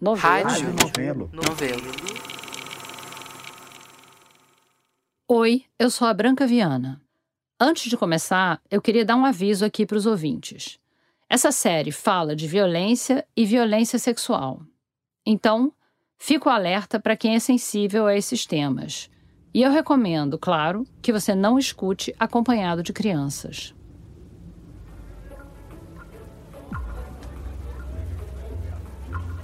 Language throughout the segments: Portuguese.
Novelo. Rádio. Novelo. Novelo. Oi, eu sou a Branca Viana. Antes de começar, eu queria dar um aviso aqui para os ouvintes. Essa série fala de violência e violência sexual. Então, fico alerta para quem é sensível a esses temas. E eu recomendo, claro, que você não escute acompanhado de crianças.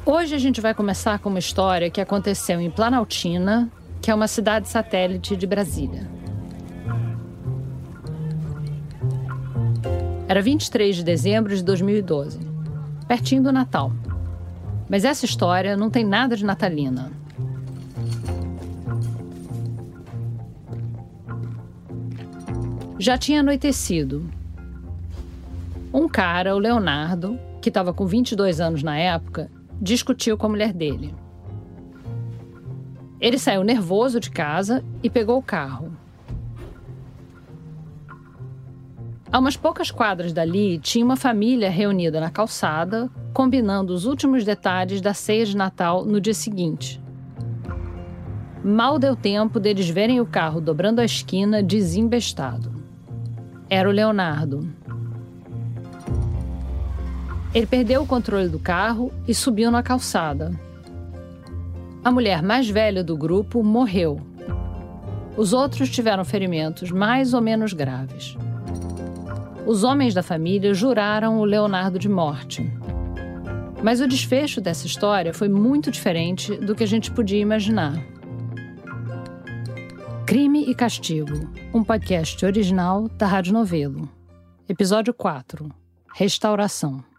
Hoje a gente vai começar com uma história que aconteceu em Planaltina, que é uma cidade satélite de Brasília. Era 23 de dezembro de 2012, pertinho do Natal. Mas essa história não tem nada de natalina. Já tinha anoitecido. Um cara, o Leonardo, que estava com 22 anos na época, discutiu com a mulher dele. Ele saiu nervoso de casa e pegou o carro. A umas poucas quadras dali, tinha uma família reunida na calçada, combinando os últimos detalhes da ceia de Natal no dia seguinte. Mal deu tempo deles verem o carro dobrando a esquina desembestado. Era o Leonardo. Ele perdeu o controle do carro e subiu na calçada. A mulher mais velha do grupo morreu. Os outros tiveram ferimentos mais ou menos graves. Os homens da família juraram o Leonardo de morte. Mas o desfecho dessa história foi muito diferente do que a gente podia imaginar. Crime e Castigo, um podcast original da Rádio Novelo. Episódio 4 Restauração.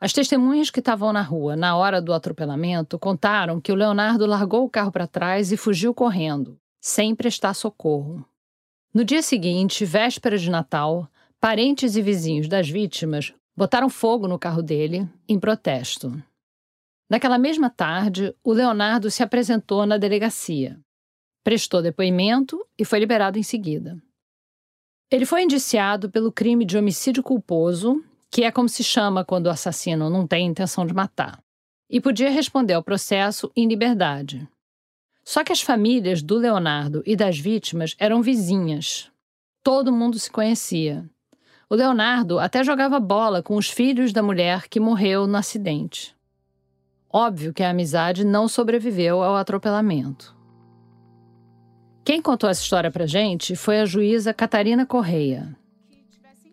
As testemunhas que estavam na rua na hora do atropelamento contaram que o Leonardo largou o carro para trás e fugiu correndo, sem prestar socorro. No dia seguinte, véspera de Natal, parentes e vizinhos das vítimas botaram fogo no carro dele em protesto. Naquela mesma tarde, o Leonardo se apresentou na delegacia, prestou depoimento e foi liberado em seguida. Ele foi indiciado pelo crime de homicídio culposo que é como se chama quando o assassino não tem intenção de matar, e podia responder ao processo em liberdade. Só que as famílias do Leonardo e das vítimas eram vizinhas. Todo mundo se conhecia. O Leonardo até jogava bola com os filhos da mulher que morreu no acidente. Óbvio que a amizade não sobreviveu ao atropelamento. Quem contou essa história pra gente foi a juíza Catarina Correia,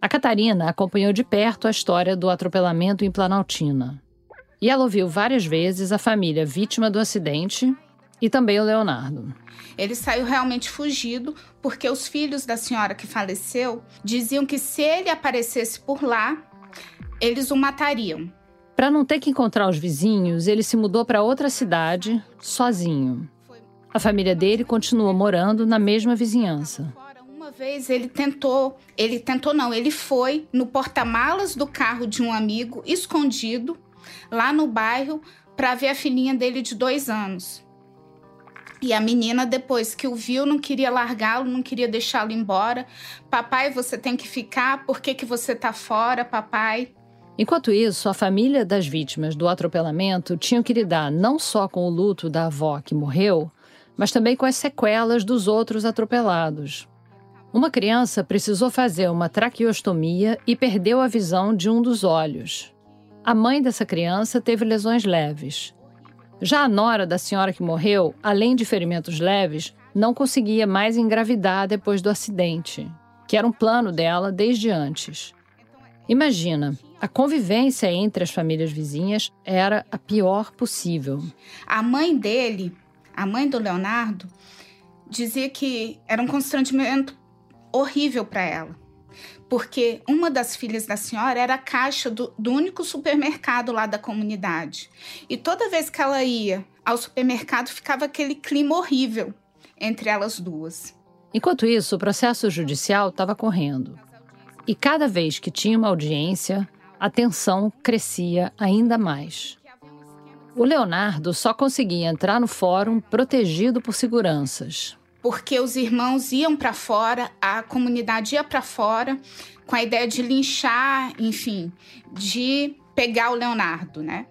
a Catarina acompanhou de perto a história do atropelamento em Planaltina. E ela ouviu várias vezes a família vítima do acidente e também o Leonardo. Ele saiu realmente fugido porque os filhos da senhora que faleceu diziam que se ele aparecesse por lá, eles o matariam. Para não ter que encontrar os vizinhos, ele se mudou para outra cidade, sozinho. A família dele continuou morando na mesma vizinhança vez ele tentou, ele tentou não, ele foi no porta-malas do carro de um amigo, escondido, lá no bairro, para ver a filhinha dele de dois anos. E a menina, depois que o viu, não queria largá-lo, não queria deixá-lo embora. Papai, você tem que ficar, por que, que você tá fora, papai? Enquanto isso, a família das vítimas do atropelamento tinham que lidar não só com o luto da avó que morreu, mas também com as sequelas dos outros atropelados. Uma criança precisou fazer uma traqueostomia e perdeu a visão de um dos olhos. A mãe dessa criança teve lesões leves. Já a nora da senhora que morreu, além de ferimentos leves, não conseguia mais engravidar depois do acidente, que era um plano dela desde antes. Imagina, a convivência entre as famílias vizinhas era a pior possível. A mãe dele, a mãe do Leonardo, dizia que era um constrangimento horrível para ela. Porque uma das filhas da senhora era a caixa do, do único supermercado lá da comunidade. E toda vez que ela ia ao supermercado, ficava aquele clima horrível entre elas duas. Enquanto isso, o processo judicial estava correndo. E cada vez que tinha uma audiência, a tensão crescia ainda mais. O Leonardo só conseguia entrar no fórum protegido por seguranças porque os irmãos iam para fora, a comunidade ia para fora com a ideia de linchar, enfim, de pegar o Leonardo, né?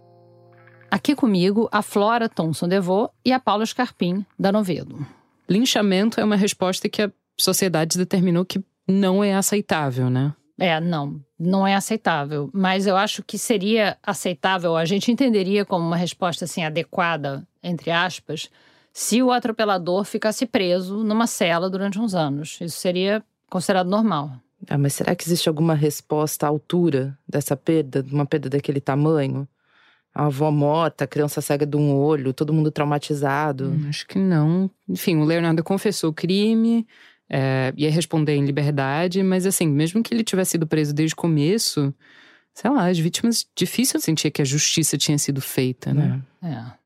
Aqui comigo a Flora Thomson Devô e a Paula Scarpim, da Novedo. Linchamento é uma resposta que a sociedade determinou que não é aceitável, né? É, não, não é aceitável. Mas eu acho que seria aceitável, a gente entenderia como uma resposta assim adequada, entre aspas, se o atropelador ficasse preso numa cela durante uns anos. Isso seria considerado normal. Ah, mas será que existe alguma resposta à altura dessa perda, de uma perda daquele tamanho? A avó morta, a criança cega de um olho, todo mundo traumatizado. Hum, acho que não. Enfim, o Leonardo confessou o crime, é, ia responder em liberdade, mas assim, mesmo que ele tivesse sido preso desde o começo, sei lá, as vítimas difícil sentir que a justiça tinha sido feita, né? É. é.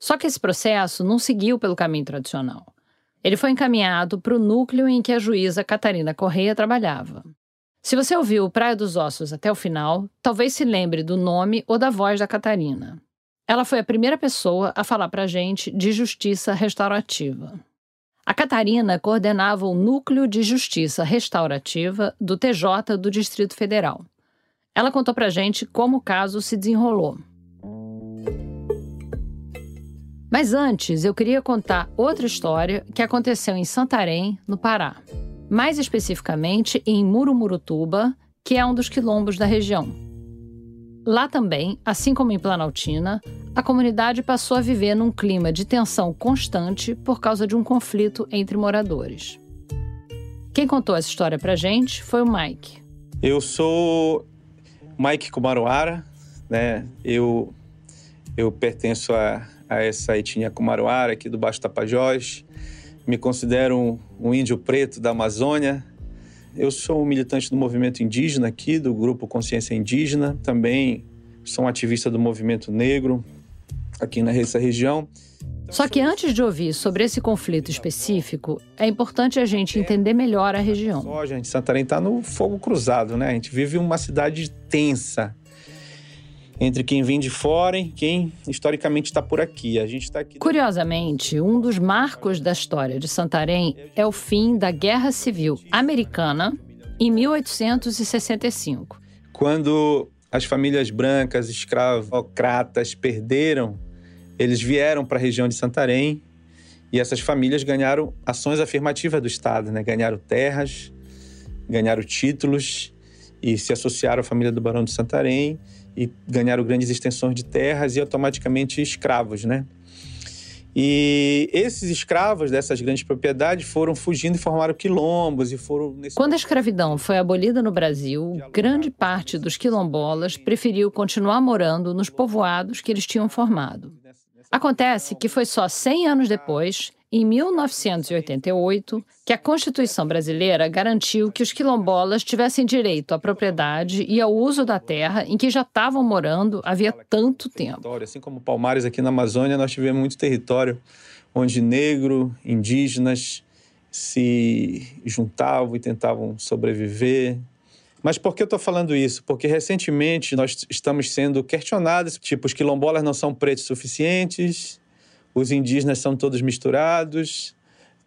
Só que esse processo não seguiu pelo caminho tradicional. Ele foi encaminhado para o núcleo em que a juíza Catarina Correia trabalhava. Se você ouviu Praia dos Ossos até o final, talvez se lembre do nome ou da voz da Catarina. Ela foi a primeira pessoa a falar para a gente de justiça restaurativa. A Catarina coordenava o Núcleo de Justiça Restaurativa do TJ do Distrito Federal. Ela contou para a gente como o caso se desenrolou. Mas antes, eu queria contar outra história que aconteceu em Santarém, no Pará. Mais especificamente em Murumurutuba, que é um dos quilombos da região. Lá também, assim como em Planaltina, a comunidade passou a viver num clima de tensão constante por causa de um conflito entre moradores. Quem contou essa história pra gente foi o Mike. Eu sou Mike Kumaruara, né? Eu, eu pertenço a, a essa etnia Kumaruara aqui do Baixo Tapajós. Me considero um, um índio preto da Amazônia. Eu sou um militante do movimento indígena aqui, do grupo Consciência Indígena. Também sou um ativista do movimento negro aqui nessa região. Só que antes de ouvir sobre esse conflito específico, é importante a gente entender melhor a região. Só, gente, Santarém está no fogo cruzado, né? A gente vive uma cidade tensa entre quem vem de fora e quem historicamente está por aqui. A gente está aqui. Curiosamente, um dos marcos da história de Santarém é o fim da Guerra Civil Americana em 1865. Quando as famílias brancas escravocratas perderam, eles vieram para a região de Santarém e essas famílias ganharam ações afirmativas do Estado, né? Ganharam terras, ganharam títulos e se associaram à família do Barão de Santarém e ganharam grandes extensões de terras e automaticamente escravos, né? E esses escravos dessas grandes propriedades foram fugindo e formaram quilombos e foram nesse... Quando a escravidão foi abolida no Brasil, grande parte dos quilombolas preferiu continuar morando nos povoados que eles tinham formado. Acontece que foi só 100 anos depois em 1988, que a Constituição brasileira garantiu que os quilombolas tivessem direito à propriedade e ao uso da terra em que já estavam morando havia tanto tempo. Assim como Palmares aqui na Amazônia, nós tivemos muito território onde negro, indígenas se juntavam e tentavam sobreviver. Mas por que eu estou falando isso? Porque recentemente nós estamos sendo questionados, tipo, os quilombolas não são pretos suficientes, os indígenas são todos misturados,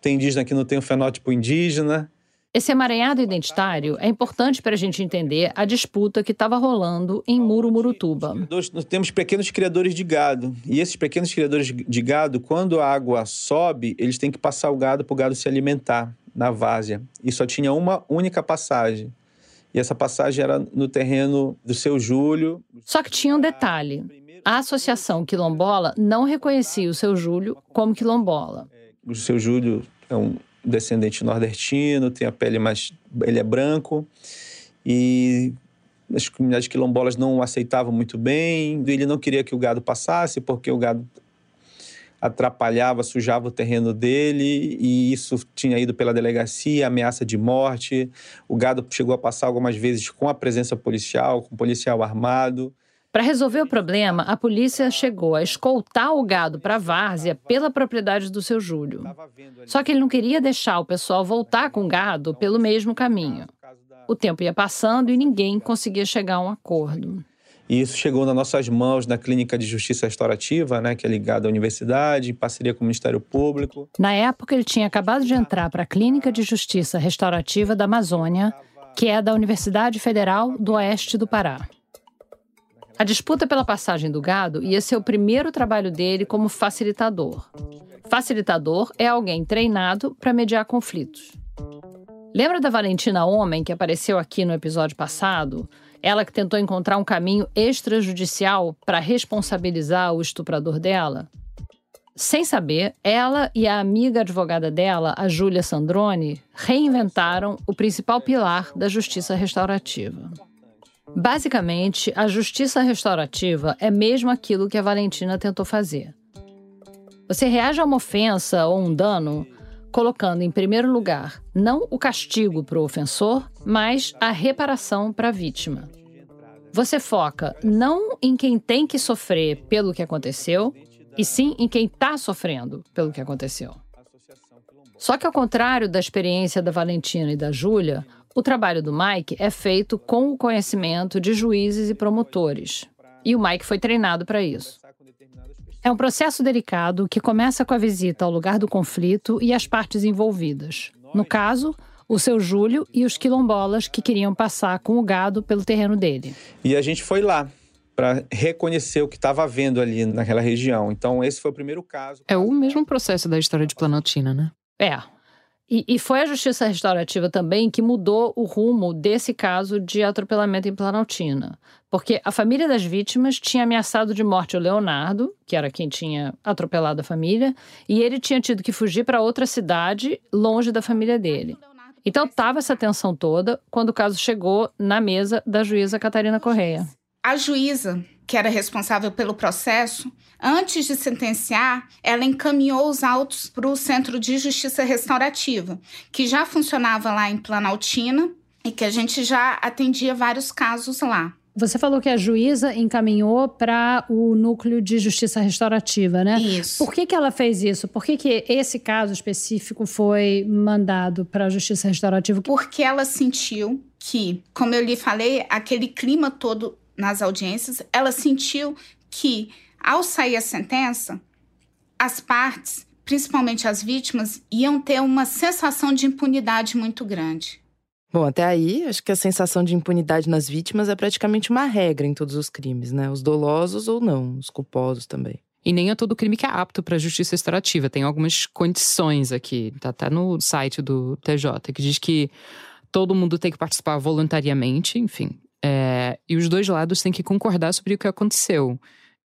tem indígena que não tem o fenótipo indígena. Esse emaranhado identitário é importante para a gente entender a disputa que estava rolando em Murumurutuba. Nós temos pequenos criadores de gado. E esses pequenos criadores de gado, quando a água sobe, eles têm que passar o gado para o gado se alimentar na várzea. E só tinha uma única passagem. E essa passagem era no terreno do seu Júlio. Só que tinha um detalhe. A Associação Quilombola não reconhecia o seu Júlio como quilombola. O seu Júlio é um descendente nordestino, tem a pele mais. ele é branco. E as comunidades quilombolas não o aceitavam muito bem. Ele não queria que o gado passasse, porque o gado atrapalhava, sujava o terreno dele, e isso tinha ido pela delegacia, ameaça de morte. O gado chegou a passar algumas vezes com a presença policial, com policial armado. Para resolver o problema, a polícia chegou a escoltar o gado para a várzea pela propriedade do seu Júlio. Só que ele não queria deixar o pessoal voltar com o gado pelo mesmo caminho. O tempo ia passando e ninguém conseguia chegar a um acordo. E isso chegou nas nossas mãos na Clínica de Justiça Restaurativa, né, que é ligada à universidade, em parceria com o Ministério Público. Na época, ele tinha acabado de entrar para a Clínica de Justiça Restaurativa da Amazônia, que é da Universidade Federal do Oeste do Pará. A disputa pela passagem do gado ia ser o primeiro trabalho dele como facilitador. Facilitador é alguém treinado para mediar conflitos. Lembra da Valentina Homem que apareceu aqui no episódio passado? Ela que tentou encontrar um caminho extrajudicial para responsabilizar o estuprador dela? Sem saber, ela e a amiga advogada dela, a Júlia Sandrone, reinventaram o principal pilar da justiça restaurativa. Basicamente, a justiça restaurativa é mesmo aquilo que a Valentina tentou fazer. Você reage a uma ofensa ou um dano colocando em primeiro lugar não o castigo para o ofensor, mas a reparação para a vítima. Você foca não em quem tem que sofrer pelo que aconteceu, e sim em quem está sofrendo pelo que aconteceu. Só que, ao contrário da experiência da Valentina e da Júlia, o trabalho do Mike é feito com o conhecimento de juízes e promotores. E o Mike foi treinado para isso. É um processo delicado que começa com a visita ao lugar do conflito e as partes envolvidas. No caso, o seu Júlio e os quilombolas que queriam passar com o gado pelo terreno dele. E a gente foi lá para reconhecer o que estava havendo ali naquela região. Então, esse foi o primeiro caso. É o mesmo processo da história de Planaltina, né? É. E, e, foi a justiça restaurativa também que mudou o rumo desse caso de atropelamento em Planaltina. Porque a família das vítimas tinha ameaçado de morte o Leonardo, que era quem tinha atropelado a família, e ele tinha tido que fugir para outra cidade, longe da família dele. Então estava essa tensão toda quando o caso chegou na mesa da juíza Catarina Correia. A juíza, que era responsável pelo processo, antes de sentenciar, ela encaminhou os autos para o Centro de Justiça Restaurativa, que já funcionava lá em Planaltina e que a gente já atendia vários casos lá. Você falou que a juíza encaminhou para o núcleo de justiça restaurativa, né? Isso. Por que, que ela fez isso? Por que, que esse caso específico foi mandado para a justiça restaurativa? Porque ela sentiu que, como eu lhe falei, aquele clima todo nas audiências, ela sentiu que, ao sair a sentença, as partes, principalmente as vítimas, iam ter uma sensação de impunidade muito grande. Bom, até aí, acho que a sensação de impunidade nas vítimas é praticamente uma regra em todos os crimes, né? Os dolosos ou não, os culposos também. E nem é todo crime que é apto para a justiça extrativa. Tem algumas condições aqui, tá até no site do TJ, que diz que todo mundo tem que participar voluntariamente, enfim, é, e os dois lados têm que concordar sobre o que aconteceu.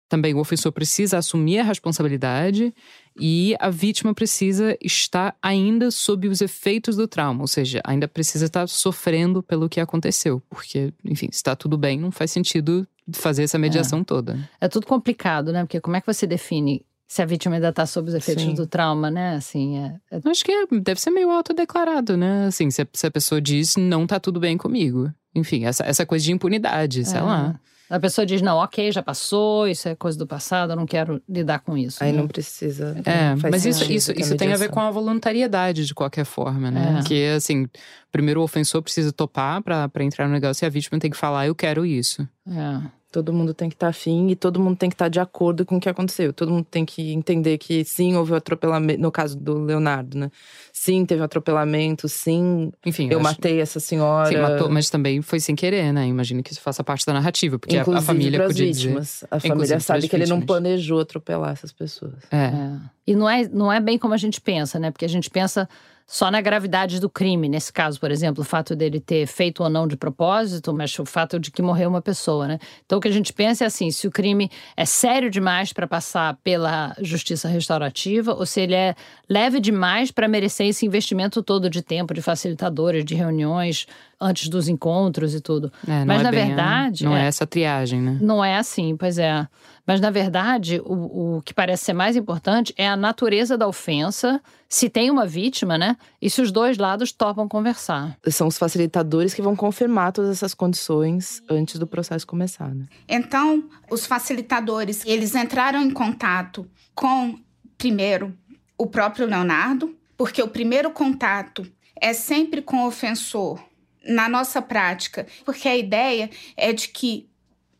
Também o ofensor precisa assumir a responsabilidade e a vítima precisa estar ainda sob os efeitos do trauma, ou seja, ainda precisa estar sofrendo pelo que aconteceu, porque, enfim, se está tudo bem, não faz sentido fazer essa mediação é. toda. É tudo complicado, né? Porque como é que você define se a vítima ainda está sob os efeitos Sim. do trauma, né? Assim, é, é... Acho que é, deve ser meio autodeclarado, né? Assim, se a, se a pessoa diz não está tudo bem comigo. Enfim, essa, essa coisa de impunidade, sei é. lá. A pessoa diz, não, ok, já passou, isso é coisa do passado, eu não quero lidar com isso. Aí né? não precisa. É, mas isso, isso, isso tem a ver com a voluntariedade, de qualquer forma, né? É. Que, assim, primeiro o ofensor precisa topar para entrar no negócio e a vítima tem que falar, eu quero isso. É. Todo mundo tem que estar tá afim e todo mundo tem que estar tá de acordo com o que aconteceu. Todo mundo tem que entender que sim, houve um atropelamento, no caso do Leonardo, né? Sim, teve um atropelamento, sim. Enfim, eu, matei essa senhora. Sim, matou, mas também foi sem querer, né? Imagino que isso faça parte da narrativa, porque Inclusive a, a família podia vítimas. dizer. A família sabe que ele não planejou atropelar essas pessoas. É. é. E não é, não é bem como a gente pensa, né? Porque a gente pensa só na gravidade do crime. Nesse caso, por exemplo, o fato dele ter feito ou não de propósito, mas o fato de que morreu uma pessoa, né? Então o que a gente pensa é assim: se o crime é sério demais para passar pela justiça restaurativa, ou se ele é leve demais para merecer esse investimento todo de tempo, de facilitadores, de reuniões antes dos encontros e tudo. É, mas é na verdade. não é, é essa triagem, né? Não é assim, pois é. Mas, na verdade, o, o que parece ser mais importante é a natureza da ofensa, se tem uma vítima, né? E se os dois lados topam conversar. São os facilitadores que vão confirmar todas essas condições antes do processo começar, né? Então, os facilitadores, eles entraram em contato com, primeiro, o próprio Leonardo, porque o primeiro contato é sempre com o ofensor na nossa prática, porque a ideia é de que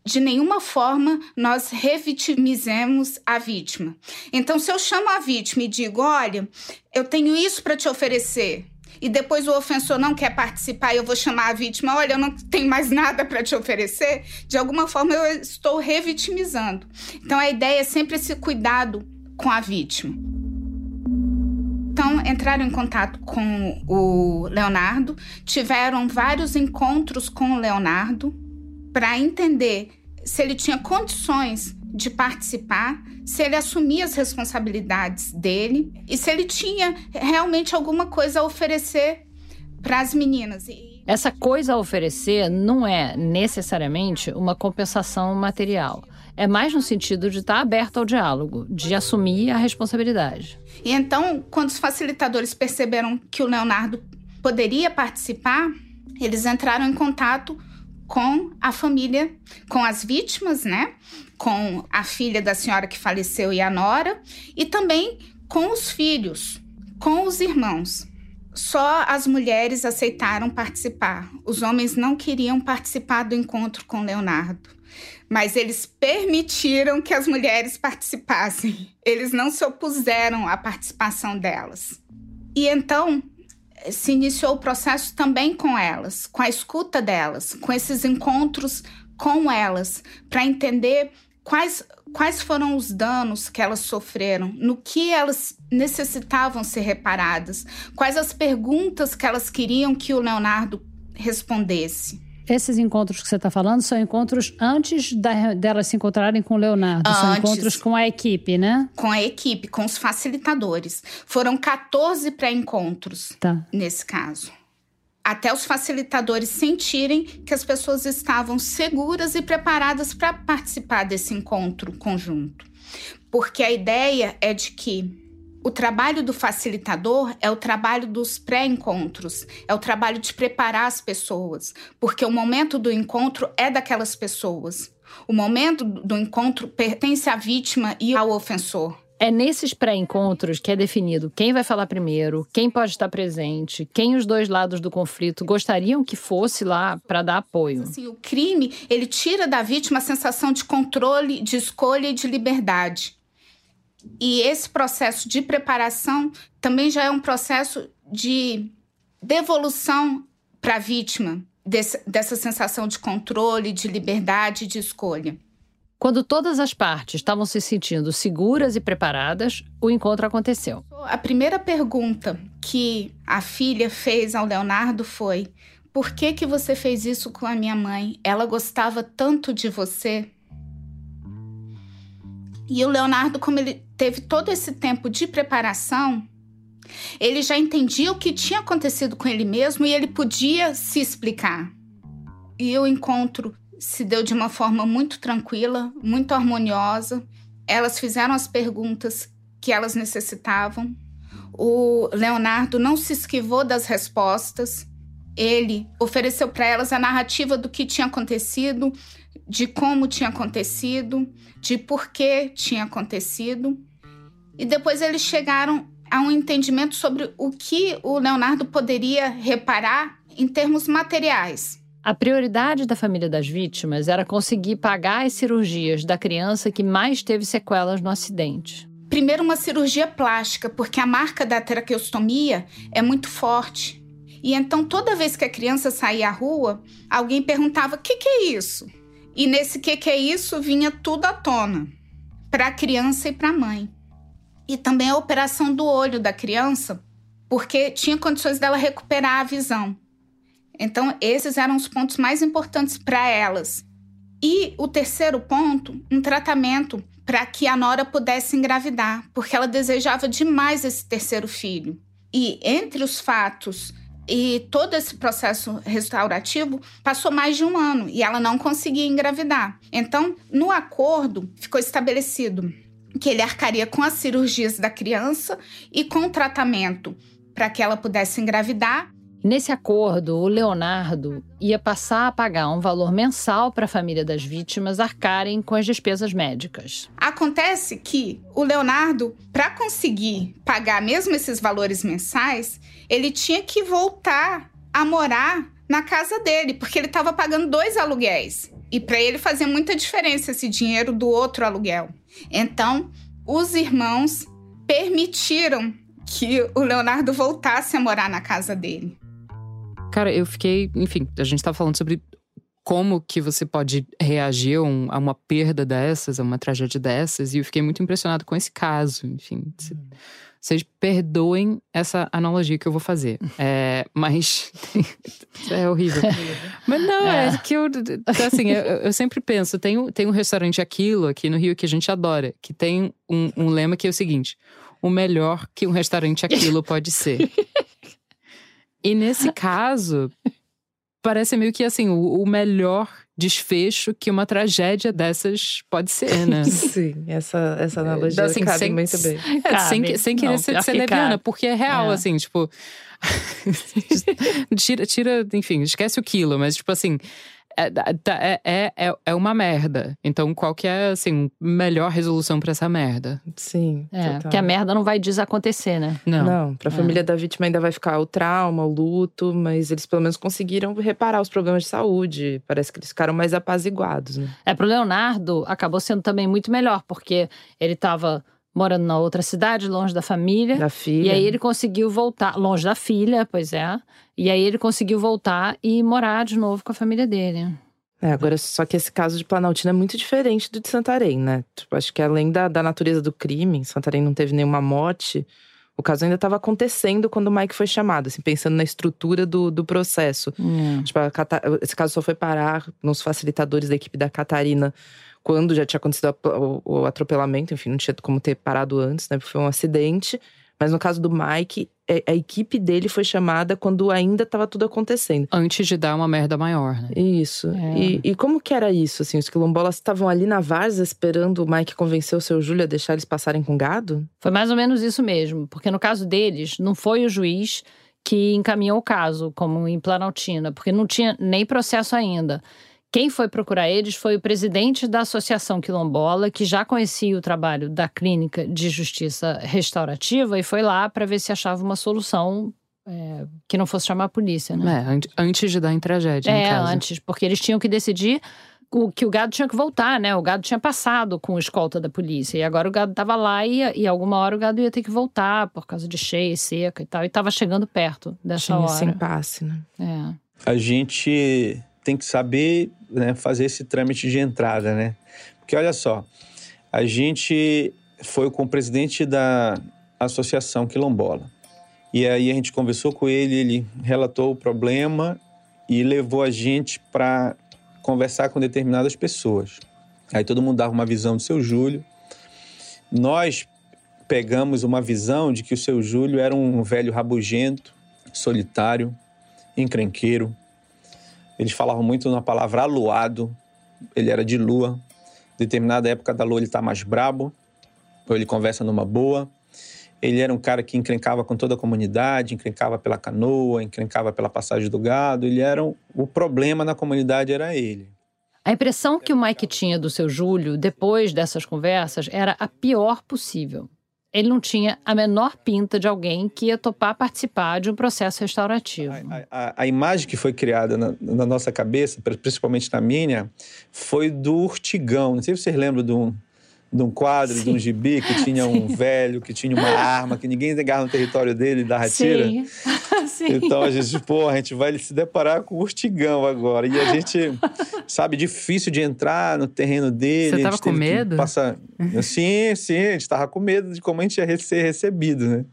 de nenhuma forma nós revitimizemos a vítima. Então, se eu chamo a vítima e digo: olha, eu tenho isso para te oferecer, e depois o ofensor não quer participar e eu vou chamar a vítima, olha, eu não tenho mais nada para te oferecer, de alguma forma eu estou revitimizando. Então a ideia é sempre esse cuidado com a vítima. Então, entraram em contato com o Leonardo, tiveram vários encontros com o Leonardo para entender se ele tinha condições de participar, se ele assumia as responsabilidades dele e se ele tinha realmente alguma coisa a oferecer para as meninas. Essa coisa a oferecer não é necessariamente uma compensação material. É mais no sentido de estar aberto ao diálogo, de assumir a responsabilidade. E então, quando os facilitadores perceberam que o Leonardo poderia participar, eles entraram em contato com a família, com as vítimas, né? Com a filha da senhora que faleceu e a nora, e também com os filhos, com os irmãos. Só as mulheres aceitaram participar. Os homens não queriam participar do encontro com Leonardo, mas eles permitiram que as mulheres participassem. Eles não se opuseram à participação delas. E então se iniciou o processo também com elas, com a escuta delas, com esses encontros com elas, para entender quais, quais foram os danos que elas sofreram, no que elas necessitavam ser reparadas, quais as perguntas que elas queriam que o Leonardo respondesse. Esses encontros que você está falando são encontros antes da, delas se encontrarem com o Leonardo. Antes, são encontros com a equipe, né? Com a equipe, com os facilitadores. Foram 14 pré-encontros tá. nesse caso. Até os facilitadores sentirem que as pessoas estavam seguras e preparadas para participar desse encontro conjunto. Porque a ideia é de que o trabalho do facilitador é o trabalho dos pré-encontros, é o trabalho de preparar as pessoas, porque o momento do encontro é daquelas pessoas. O momento do encontro pertence à vítima e ao ofensor. É nesses pré-encontros que é definido quem vai falar primeiro, quem pode estar presente, quem os dois lados do conflito gostariam que fosse lá para dar apoio. Assim, o crime, ele tira da vítima a sensação de controle, de escolha e de liberdade. E esse processo de preparação também já é um processo de devolução para a vítima desse, dessa sensação de controle, de liberdade, de escolha. Quando todas as partes estavam se sentindo seguras e preparadas, o encontro aconteceu. A primeira pergunta que a filha fez ao Leonardo foi: Por que que você fez isso com a minha mãe? Ela gostava tanto de você. E o Leonardo, como ele teve todo esse tempo de preparação, ele já entendia o que tinha acontecido com ele mesmo e ele podia se explicar. E o encontro se deu de uma forma muito tranquila, muito harmoniosa. Elas fizeram as perguntas que elas necessitavam. O Leonardo não se esquivou das respostas. Ele ofereceu para elas a narrativa do que tinha acontecido, de como tinha acontecido, de por que tinha acontecido. E depois eles chegaram a um entendimento sobre o que o Leonardo poderia reparar em termos materiais. A prioridade da família das vítimas era conseguir pagar as cirurgias da criança que mais teve sequelas no acidente. Primeiro, uma cirurgia plástica, porque a marca da traqueostomia é muito forte. E então, toda vez que a criança saía à rua, alguém perguntava: o que, que é isso? E nesse que que é isso vinha tudo à tona para a criança e para a mãe. E também a operação do olho da criança, porque tinha condições dela recuperar a visão. Então, esses eram os pontos mais importantes para elas. E o terceiro ponto, um tratamento para que a Nora pudesse engravidar, porque ela desejava demais esse terceiro filho. E entre os fatos e todo esse processo restaurativo passou mais de um ano e ela não conseguia engravidar. Então, no acordo, ficou estabelecido que ele arcaria com as cirurgias da criança e com o tratamento para que ela pudesse engravidar Nesse acordo, o Leonardo ia passar a pagar um valor mensal para a família das vítimas arcarem com as despesas médicas. Acontece que o Leonardo, para conseguir pagar mesmo esses valores mensais, ele tinha que voltar a morar na casa dele, porque ele estava pagando dois aluguéis. E para ele fazia muita diferença esse dinheiro do outro aluguel. Então, os irmãos permitiram que o Leonardo voltasse a morar na casa dele. Cara, eu fiquei, enfim, a gente tá falando sobre como que você pode reagir a, a, uma perda dessas, a uma tragédia dessas, e eu fiquei muito impressionado com esse caso, enfim. Hum. Vocês perdoem essa analogia que eu vou fazer. É, mas. é horrível. mas não, é, é que eu. Assim, eu, eu, sempre penso: tem, tem um restaurante Aquilo aqui no Rio que a gente adora, que tem um, um lema que é o seguinte: o melhor que um restaurante Aquilo pode ser. E nesse caso, parece meio que assim, o, o melhor desfecho que uma tragédia dessas pode ser, né? Sim, essa, essa analogia assim, cabe sem, muito bem. É, sem, sem querer não, ser, ser leviana, porque é real, é. assim, tipo. tira, tira, enfim, esquece o quilo, mas tipo assim, é, é, é, é, é uma merda. Então, qual que é, assim, melhor resolução para essa merda? Sim. É, total. porque a merda não vai desacontecer, né? Não. Não, pra é. família da vítima ainda vai ficar o trauma, o luto, mas eles pelo menos conseguiram reparar os problemas de saúde. Parece que eles ficaram mais apaziguados, né? É, pro Leonardo, acabou sendo também muito melhor, porque ele tava morando na outra cidade, longe da família. Da filha. E aí ele conseguiu voltar, longe da filha, pois é. E aí ele conseguiu voltar e morar de novo com a família dele. É, agora, só que esse caso de Planaltina é muito diferente do de Santarém, né? Tipo, acho que além da, da natureza do crime, Santarém não teve nenhuma morte, o caso ainda estava acontecendo quando o Mike foi chamado, assim, pensando na estrutura do, do processo. Hum. Tipo, esse caso só foi parar nos facilitadores da equipe da Catarina quando já tinha acontecido o, o atropelamento, enfim, não tinha como ter parado antes, né? Porque foi um acidente. Mas no caso do Mike, é, a equipe dele foi chamada quando ainda estava tudo acontecendo. Antes de dar uma merda maior, né? Isso. É. E, e, como que era isso, assim? Os quilombolas estavam ali na várzea esperando o Mike convencer o seu Júlio a deixar eles passarem com gado? Foi mais ou menos isso mesmo. Porque no caso deles, não foi o juiz que encaminhou o caso, como em Planaltina. Porque não tinha nem processo ainda. Quem foi procurar eles foi o presidente da Associação Quilombola, que já conhecia o trabalho da Clínica de Justiça Restaurativa e foi lá para ver se achava uma solução é, que não fosse chamar a polícia, né? É, antes de dar em tragédia. É, antes, porque eles tinham que decidir o, que o gado tinha que voltar, né? O gado tinha passado com o escolta da polícia. E agora o gado estava lá e, e alguma hora o gado ia ter que voltar por causa de cheia e seca e tal. E estava chegando perto dessa tinha hora. Sem passe, né? É. A gente tem que saber né, fazer esse trâmite de entrada, né? Porque olha só, a gente foi com o presidente da Associação Quilombola. E aí a gente conversou com ele, ele relatou o problema e levou a gente para conversar com determinadas pessoas. Aí todo mundo dava uma visão do seu Júlio. Nós pegamos uma visão de que o seu Júlio era um velho rabugento, solitário, encrenqueiro, eles falavam muito na palavra aluado, ele era de lua. Determinada época da lua ele está mais brabo, ou ele conversa numa boa. Ele era um cara que encrencava com toda a comunidade, encrencava pela canoa, encrencava pela passagem do gado. Ele era um... o problema na comunidade era ele. A impressão que o Mike tinha do seu Júlio depois dessas conversas era a pior possível ele não tinha a menor pinta de alguém que ia topar participar de um processo restaurativo. A, a, a imagem que foi criada na, na, nossa cabeça, principalmente na minha, foi do urtigão. Não sei se vocês lembram de um, de um quadro, Sim. de um gibi que tinha um velho, que tinha uma arma, que ninguém negava no território dele e dava tira. Sim. Sim. Então a gente, pô, a gente vai se deparar com o urtigão agora. E a gente, sabe, difícil de entrar no terreno dele. Você tava com medo? Passa... Sim, sim, a gente tava com medo de como a gente ia ser recebido, né?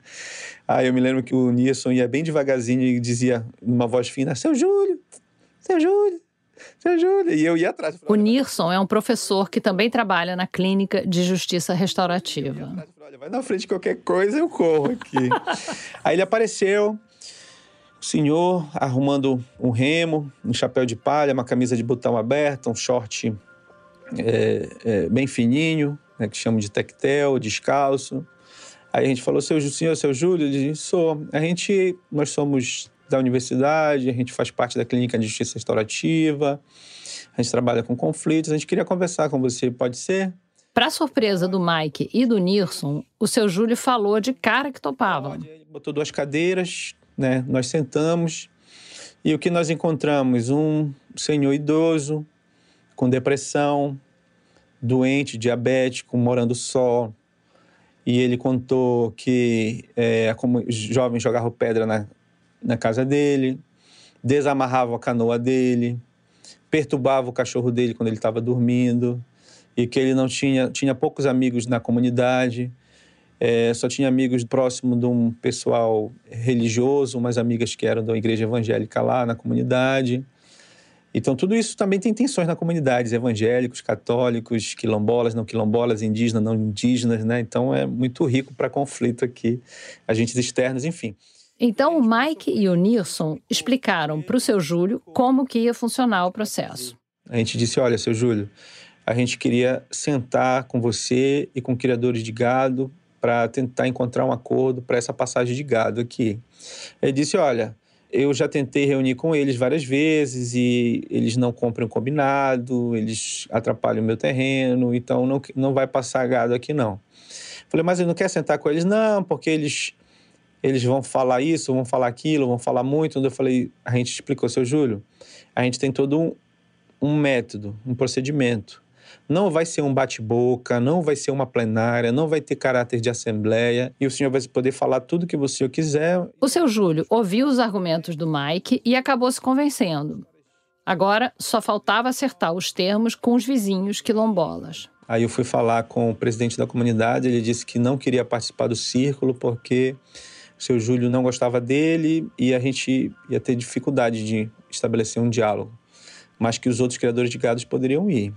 Aí eu me lembro que o Nilson ia bem devagarzinho e dizia numa voz fina: Seu Júlio, seu Júlio. E eu ia atrás. O Nilson é um professor que também trabalha na Clínica de Justiça Restaurativa. Atrás, Olha, vai na frente de qualquer coisa, eu corro aqui. Aí ele apareceu, o senhor arrumando um remo, um chapéu de palha, uma camisa de botão aberta, um short é, é, bem fininho, né, que chamam de tectel, descalço. Aí a gente falou, seu senhor, seu Júlio? Ele disse, sou. A gente, nós somos da universidade, a gente faz parte da clínica de justiça restaurativa, a gente trabalha com conflitos, a gente queria conversar com você, pode ser? Para surpresa do Mike e do Nilson, o seu Júlio falou de cara que topava. Ele botou duas cadeiras, né? Nós sentamos e o que nós encontramos? Um senhor idoso com depressão, doente, diabético, morando só. E ele contou que é, como os jovens jogavam pedra na, na casa dele, desamarravam a canoa dele, perturbavam o cachorro dele quando ele estava dormindo, e que ele não tinha, tinha poucos amigos na comunidade, é, só tinha amigos próximo de um pessoal religioso, umas amigas que eram da igreja evangélica lá na comunidade. Então, tudo isso também tem tensões na comunidade, evangélicos, católicos, quilombolas, não quilombolas, indígenas, não indígenas, né? Então, é muito rico para conflito aqui, agentes externos, enfim. Então, o Mike e o Nilson explicaram para o seu Júlio como que ia funcionar o processo. A gente disse, olha, seu Júlio, a gente queria sentar com você e com criadores de gado para tentar encontrar um acordo para essa passagem de gado aqui. Ele disse, olha, eu já tentei reunir com eles várias vezes e eles não compram combinado, eles atrapalham o meu terreno, então não, não vai passar gado aqui não. Falei, mas ele não quer sentar com eles? Não, porque eles, eles vão falar isso, vão falar aquilo, vão falar muito. Então eu falei, a gente explicou, seu Júlio, a gente tem todo um, um método, um procedimento. Não vai ser um bate-boca, não vai ser uma plenária, não vai ter caráter de assembleia e o senhor vai poder falar tudo que você quiser. O seu Júlio ouviu os argumentos do Mike e acabou se convencendo. Agora só faltava acertar os termos com os vizinhos quilombolas. Aí eu fui falar com o presidente da comunidade, ele disse que não queria participar do círculo porque seu Júlio não gostava dele e a gente ia ter dificuldade de estabelecer um diálogo, mas que os outros criadores de gados poderiam ir.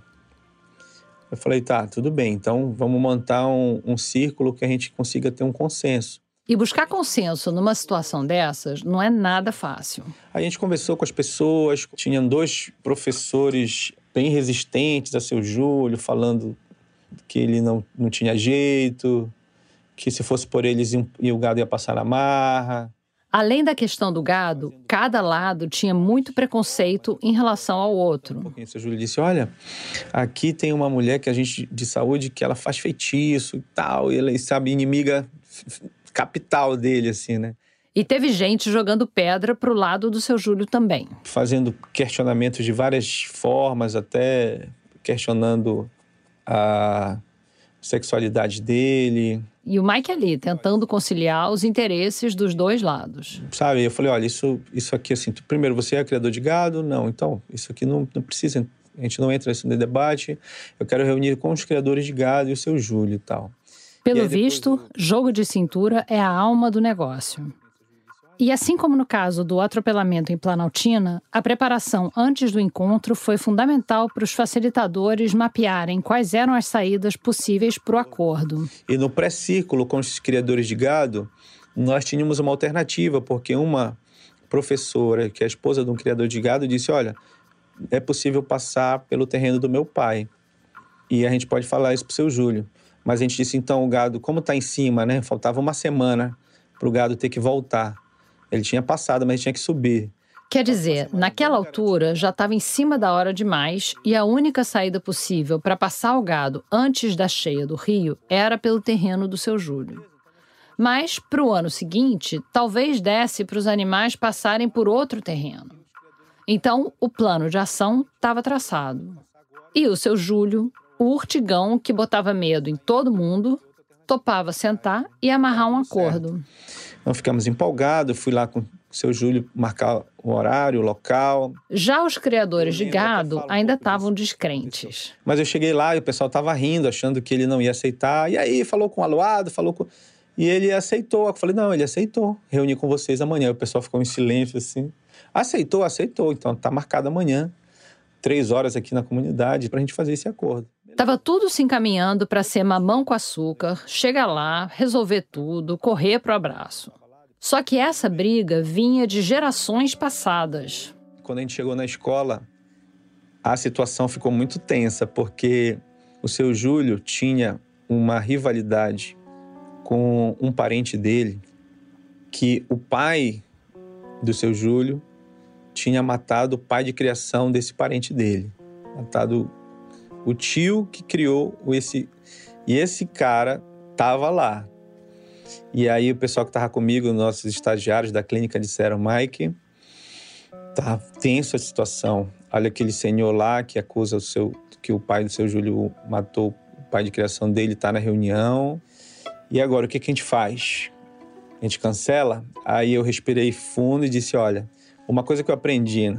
Eu falei, tá, tudo bem, então vamos montar um, um círculo que a gente consiga ter um consenso. E buscar consenso numa situação dessas não é nada fácil. A gente conversou com as pessoas, tinham dois professores bem resistentes a seu Júlio, falando que ele não, não tinha jeito, que se fosse por eles e o gado ia passar na marra. Além da questão do gado, cada lado tinha muito preconceito em relação ao outro. Um o Júlio disse: Olha, aqui tem uma mulher que a gente de saúde que ela faz feitiço e tal, e ela é, sabe inimiga capital dele assim, né? E teve gente jogando pedra para o lado do seu Júlio também. Fazendo questionamentos de várias formas, até questionando a sexualidade dele, e o Mike ali, tentando conciliar os interesses dos dois lados. Sabe, eu falei, olha, isso, isso aqui, assim, tu, primeiro, você é criador de gado? Não, então, isso aqui não, não precisa, a gente não entra nesse debate. Eu quero reunir com os criadores de gado e o seu Júlio e tal. Pelo e visto, jogo de cintura é a alma do negócio. E assim como no caso do atropelamento em Planaltina, a preparação antes do encontro foi fundamental para os facilitadores mapearem quais eram as saídas possíveis para o acordo. E no pré-círculo com os criadores de gado, nós tínhamos uma alternativa, porque uma professora, que é a esposa de um criador de gado, disse: Olha, é possível passar pelo terreno do meu pai. E a gente pode falar isso para o seu Júlio. Mas a gente disse: então, o gado, como está em cima, né? Faltava uma semana para o gado ter que voltar. Ele tinha passado, mas tinha que subir. Quer dizer, naquela altura já estava em cima da hora demais e a única saída possível para passar o gado antes da cheia do rio era pelo terreno do seu Júlio. Mas, para o ano seguinte, talvez desse para os animais passarem por outro terreno. Então, o plano de ação estava traçado. E o seu Júlio, o urtigão que botava medo em todo mundo, topava sentar e amarrar um acordo. Então ficamos empolgados, fui lá com o seu Júlio marcar o horário, o local. Já os criadores de gado ainda estavam descrentes. Mas eu cheguei lá e o pessoal estava rindo, achando que ele não ia aceitar. E aí falou com o aluado, falou com. E ele aceitou. Eu falei, não, ele aceitou. Reuni com vocês amanhã. O pessoal ficou em silêncio assim. Aceitou, aceitou. Então tá marcado amanhã, três horas aqui na comunidade, para a gente fazer esse acordo. Tava tudo se encaminhando para ser mamão com açúcar, chegar lá, resolver tudo, correr pro abraço. Só que essa briga vinha de gerações passadas. Quando a gente chegou na escola, a situação ficou muito tensa, porque o seu Júlio tinha uma rivalidade com um parente dele, que o pai do seu Júlio tinha matado o pai de criação desse parente dele. Matado o tio que criou esse. E esse cara tava lá. E aí o pessoal que tava comigo, nossos estagiários da clínica, disseram: Mike, tá tenso a situação. Olha aquele senhor lá que acusa o seu, que o pai do seu Júlio matou o pai de criação dele, tá na reunião. E agora, o que, que a gente faz? A gente cancela? Aí eu respirei fundo e disse: olha, uma coisa que eu aprendi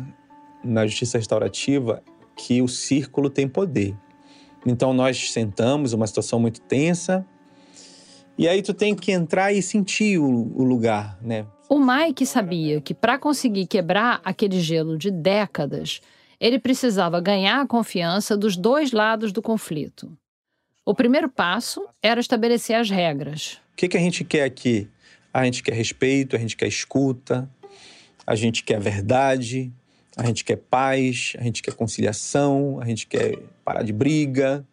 na justiça restaurativa que o círculo tem poder. Então nós sentamos, uma situação muito tensa, e aí tu tem que entrar e sentir o, o lugar, né? O Mike sabia que para conseguir quebrar aquele gelo de décadas, ele precisava ganhar a confiança dos dois lados do conflito. O primeiro passo era estabelecer as regras. O que, que a gente quer aqui? A gente quer respeito, a gente quer escuta, a gente quer verdade, a gente quer paz, a gente quer conciliação, a gente quer parar de briga.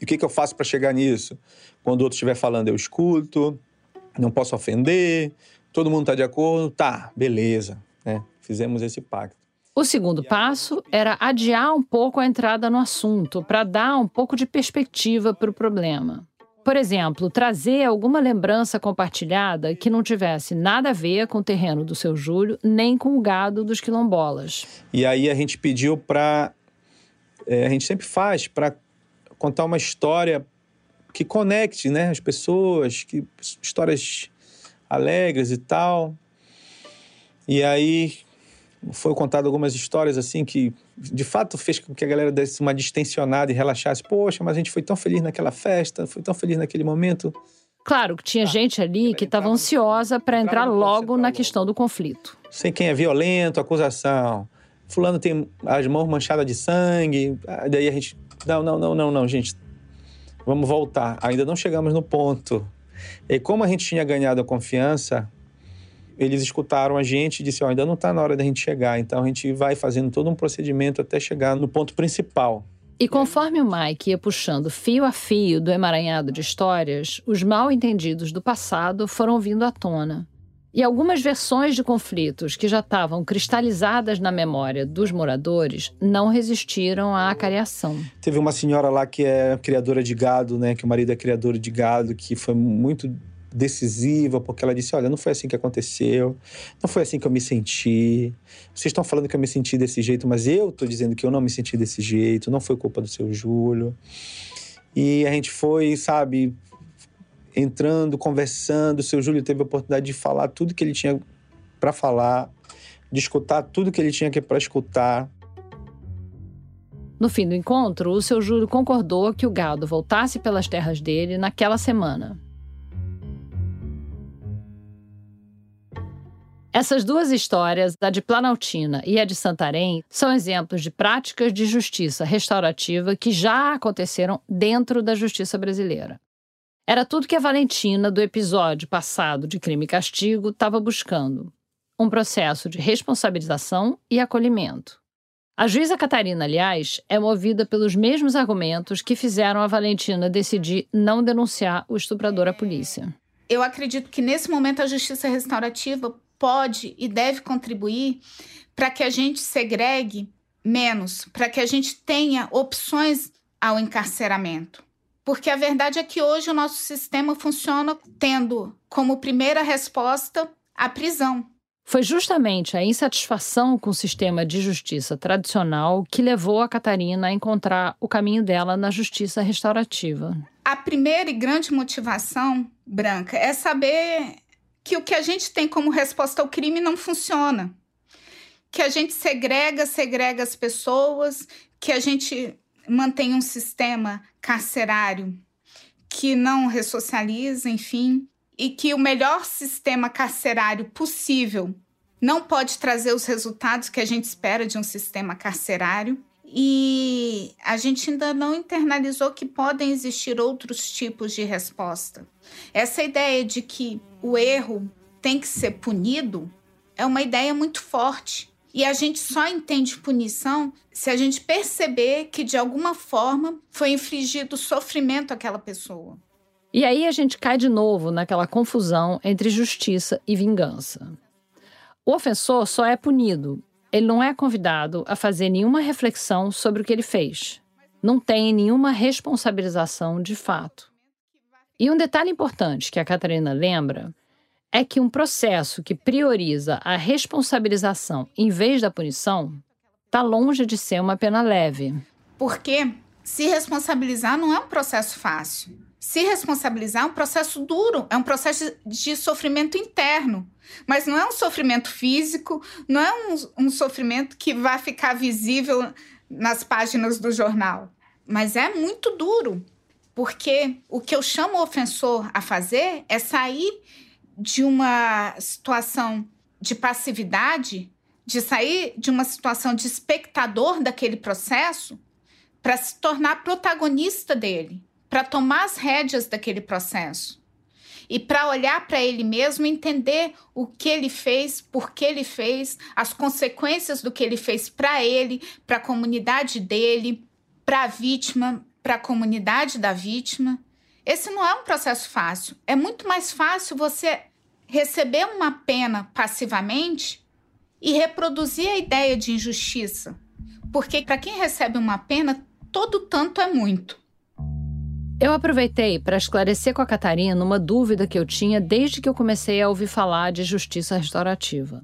E o que, que eu faço para chegar nisso? Quando o outro estiver falando, eu escuto, não posso ofender, todo mundo está de acordo, tá, beleza, né? Fizemos esse pacto. O segundo passo era adiar um pouco a entrada no assunto, para dar um pouco de perspectiva para o problema. Por exemplo, trazer alguma lembrança compartilhada que não tivesse nada a ver com o terreno do seu Júlio, nem com o gado dos quilombolas. E aí a gente pediu para. É, a gente sempre faz para contar uma história que conecte né, as pessoas, que, histórias alegres e tal. E aí foi contado algumas histórias assim que de fato fez com que a galera desse uma distensionada e relaxasse. Poxa, mas a gente foi tão feliz naquela festa, foi tão feliz naquele momento. Claro que tinha gente ali que estava ansiosa para entrar logo na questão do conflito. Sei quem é violento, acusação. Fulano tem as mãos manchadas de sangue. Daí a gente. Não, não, não, não, não, gente. Vamos voltar. Ainda não chegamos no ponto. E como a gente tinha ganhado a confiança, eles escutaram a gente e disseram: oh, ainda não está na hora da gente chegar. Então a gente vai fazendo todo um procedimento até chegar no ponto principal. E conforme o Mike ia puxando fio a fio do emaranhado de histórias, os mal entendidos do passado foram vindo à tona. E algumas versões de conflitos que já estavam cristalizadas na memória dos moradores não resistiram à acariação. Teve uma senhora lá que é criadora de gado, né, que o marido é criador de gado, que foi muito decisiva, porque ela disse: Olha, não foi assim que aconteceu, não foi assim que eu me senti. Vocês estão falando que eu me senti desse jeito, mas eu estou dizendo que eu não me senti desse jeito, não foi culpa do seu Júlio. E a gente foi, sabe, entrando, conversando. O seu Júlio teve a oportunidade de falar tudo que ele tinha para falar, de escutar tudo que ele tinha para escutar. No fim do encontro, o seu Júlio concordou que o gado voltasse pelas terras dele naquela semana. Essas duas histórias, a de Planaltina e a de Santarém, são exemplos de práticas de justiça restaurativa que já aconteceram dentro da justiça brasileira. Era tudo que a Valentina, do episódio passado de Crime e Castigo, estava buscando: um processo de responsabilização e acolhimento. A juíza Catarina, aliás, é movida pelos mesmos argumentos que fizeram a Valentina decidir não denunciar o estuprador à polícia. Eu acredito que nesse momento a justiça restaurativa pode e deve contribuir para que a gente segregue menos, para que a gente tenha opções ao encarceramento. Porque a verdade é que hoje o nosso sistema funciona tendo como primeira resposta a prisão. Foi justamente a insatisfação com o sistema de justiça tradicional que levou a Catarina a encontrar o caminho dela na justiça restaurativa. A primeira e grande motivação, Branca, é saber que o que a gente tem como resposta ao crime não funciona. Que a gente segrega, segrega as pessoas, que a gente mantém um sistema carcerário que não ressocializa, enfim, e que o melhor sistema carcerário possível não pode trazer os resultados que a gente espera de um sistema carcerário. E a gente ainda não internalizou que podem existir outros tipos de resposta. Essa ideia de que o erro tem que ser punido é uma ideia muito forte. E a gente só entende punição se a gente perceber que, de alguma forma, foi infligido sofrimento àquela pessoa. E aí a gente cai de novo naquela confusão entre justiça e vingança. O ofensor só é punido, ele não é convidado a fazer nenhuma reflexão sobre o que ele fez. Não tem nenhuma responsabilização de fato. E um detalhe importante que a Catarina lembra é que um processo que prioriza a responsabilização em vez da punição está longe de ser uma pena leve. Porque se responsabilizar não é um processo fácil. Se responsabilizar é um processo duro, é um processo de sofrimento interno. Mas não é um sofrimento físico, não é um, um sofrimento que vai ficar visível nas páginas do jornal. Mas é muito duro, porque o que eu chamo o ofensor a fazer é sair de uma situação de passividade, de sair de uma situação de espectador daquele processo para se tornar protagonista dele, para tomar as rédeas daquele processo e para olhar para ele mesmo, entender o que ele fez, por que ele fez, as consequências do que ele fez para ele, para a comunidade dele, para a vítima, para a comunidade da vítima. Esse não é um processo fácil. É muito mais fácil você receber uma pena passivamente e reproduzir a ideia de injustiça. Porque para quem recebe uma pena, todo tanto é muito. Eu aproveitei para esclarecer com a Catarina uma dúvida que eu tinha desde que eu comecei a ouvir falar de justiça restaurativa.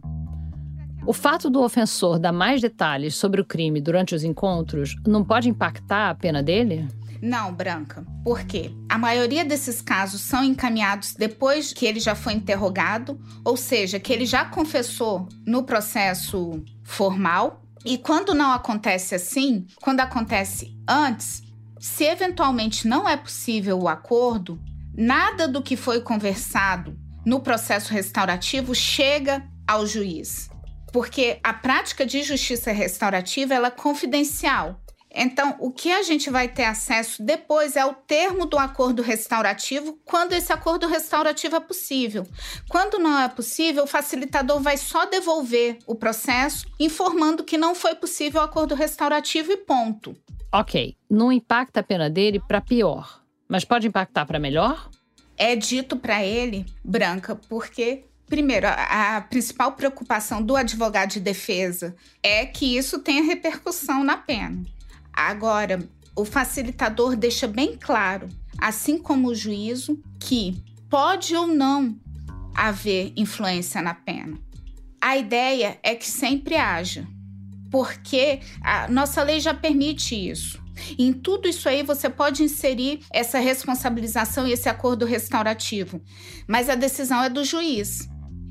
O fato do ofensor dar mais detalhes sobre o crime durante os encontros não pode impactar a pena dele? Não, Branca. Por quê? A maioria desses casos são encaminhados depois que ele já foi interrogado, ou seja, que ele já confessou no processo formal. E quando não acontece assim, quando acontece antes, se eventualmente não é possível o acordo, nada do que foi conversado no processo restaurativo chega ao juiz. Porque a prática de justiça restaurativa ela é confidencial. Então, o que a gente vai ter acesso depois é o termo do acordo restaurativo, quando esse acordo restaurativo é possível. Quando não é possível, o facilitador vai só devolver o processo, informando que não foi possível o acordo restaurativo e ponto. Ok, não impacta a pena dele para pior, mas pode impactar para melhor? É dito para ele, Branca, porque Primeiro, a, principal preocupação do advogado de defesa é que isso tenha repercussão na pena. Agora, o facilitador deixa bem claro, assim como o juízo, que pode ou não haver influência na pena. A ideia é que sempre haja porque a nossa lei já permite isso. Em tudo isso aí você pode inserir essa responsabilização e esse acordo restaurativo, mas a decisão é do juiz.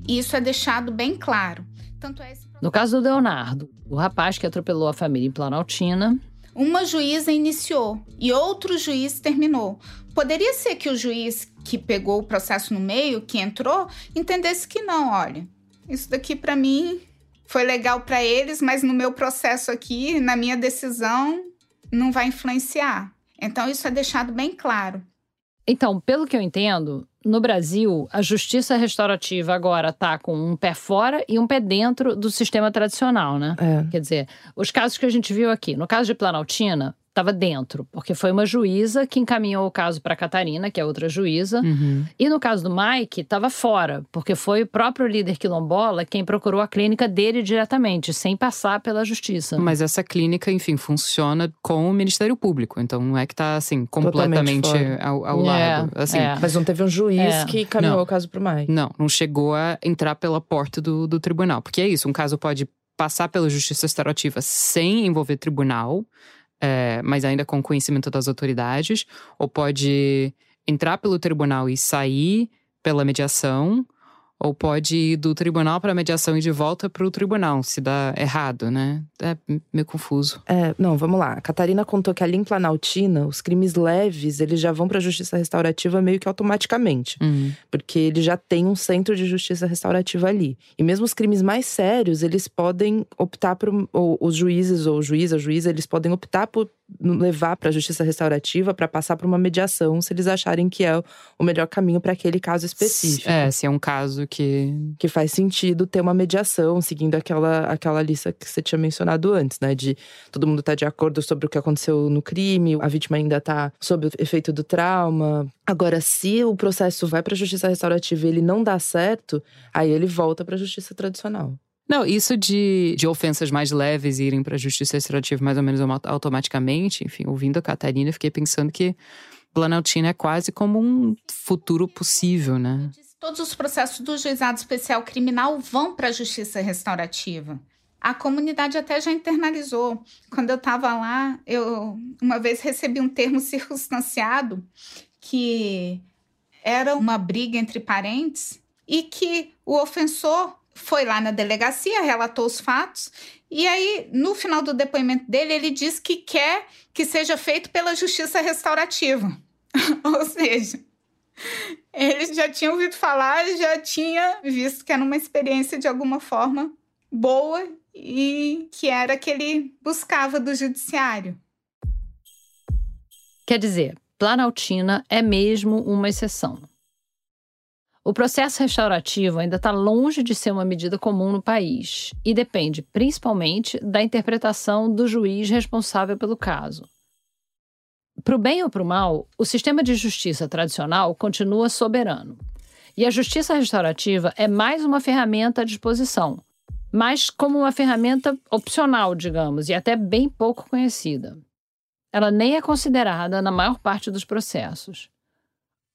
E isso é deixado bem claro. Tanto é esse... No caso do Leonardo, o rapaz que atropelou a família em Planaltina, uma juíza iniciou e outro juiz terminou. Poderia ser que o juiz que pegou o processo no meio, que entrou, entendesse que não, olha, isso daqui para mim foi legal para eles, mas no meu processo aqui, na minha decisão, não vai influenciar. Então, isso é deixado bem claro. Então, pelo que eu entendo, no Brasil, a justiça restaurativa agora está com um pé fora e um pé dentro do sistema tradicional, né? É. Quer dizer, os casos que a gente viu aqui, no caso de Planaltina, estava dentro, porque foi uma juíza que encaminhou o caso para Catarina, que é outra juíza. Uhum. E no caso do Mike, estava fora, porque foi o próprio líder quilombola quem procurou a clínica dele diretamente, sem passar pela justiça. Mas essa clínica, enfim, funciona com o Ministério Público, então não é que está assim completamente ao, ao é, lado. Assim. É. Mas não teve um juiz é. que encaminhou não, o caso para o Mike. Não, não chegou a entrar pela porta do, do tribunal, porque é isso, um caso pode passar pela justiça restaurativa sem envolver tribunal, é, mas ainda com conhecimento das autoridades, ou pode entrar pelo tribunal e sair pela mediação, ou pode ir do tribunal para a mediação e de volta para o tribunal, se dá errado, né? É meio confuso. É, não, vamos lá. A Catarina contou que ali em Planaltina, os crimes leves, eles já vão para a justiça restaurativa meio que automaticamente. Uhum. Porque ele já tem um centro de justiça restaurativa ali. E mesmo os crimes mais sérios, eles podem optar por. Ou os juízes ou o juiz, a juíza, eles podem optar por levar para a justiça restaurativa para passar para uma mediação se eles acharem que é o melhor caminho para aquele caso específico. É, se é um caso que que faz sentido ter uma mediação seguindo aquela aquela lista que você tinha mencionado antes, né, de todo mundo tá de acordo sobre o que aconteceu no crime, a vítima ainda tá sob o efeito do trauma. Agora, se o processo vai para a justiça restaurativa e ele não dá certo, aí ele volta para a justiça tradicional. Não, isso de, de ofensas mais leves irem para a justiça restaurativa mais ou menos automaticamente, enfim, ouvindo a Catarina, fiquei pensando que Planaltina é quase como um futuro possível, né? Todos os processos do juizado especial criminal vão para a justiça restaurativa. A comunidade até já internalizou. Quando eu estava lá, eu uma vez recebi um termo circunstanciado que era uma briga entre parentes e que o ofensor foi lá na delegacia, relatou os fatos, e aí, no final do depoimento dele, ele diz que quer que seja feito pela justiça restaurativa. Ou seja, ele já tinha ouvido falar, já tinha visto que era uma experiência de alguma forma boa e que era que ele buscava do judiciário. Quer dizer, Planaltina é mesmo uma exceção. O processo restaurativo ainda está longe de ser uma medida comum no país e depende principalmente da interpretação do juiz responsável pelo caso. Para o bem ou para o mal, o sistema de justiça tradicional continua soberano. E a justiça restaurativa é mais uma ferramenta à disposição, mas como uma ferramenta opcional, digamos, e até bem pouco conhecida. Ela nem é considerada na maior parte dos processos.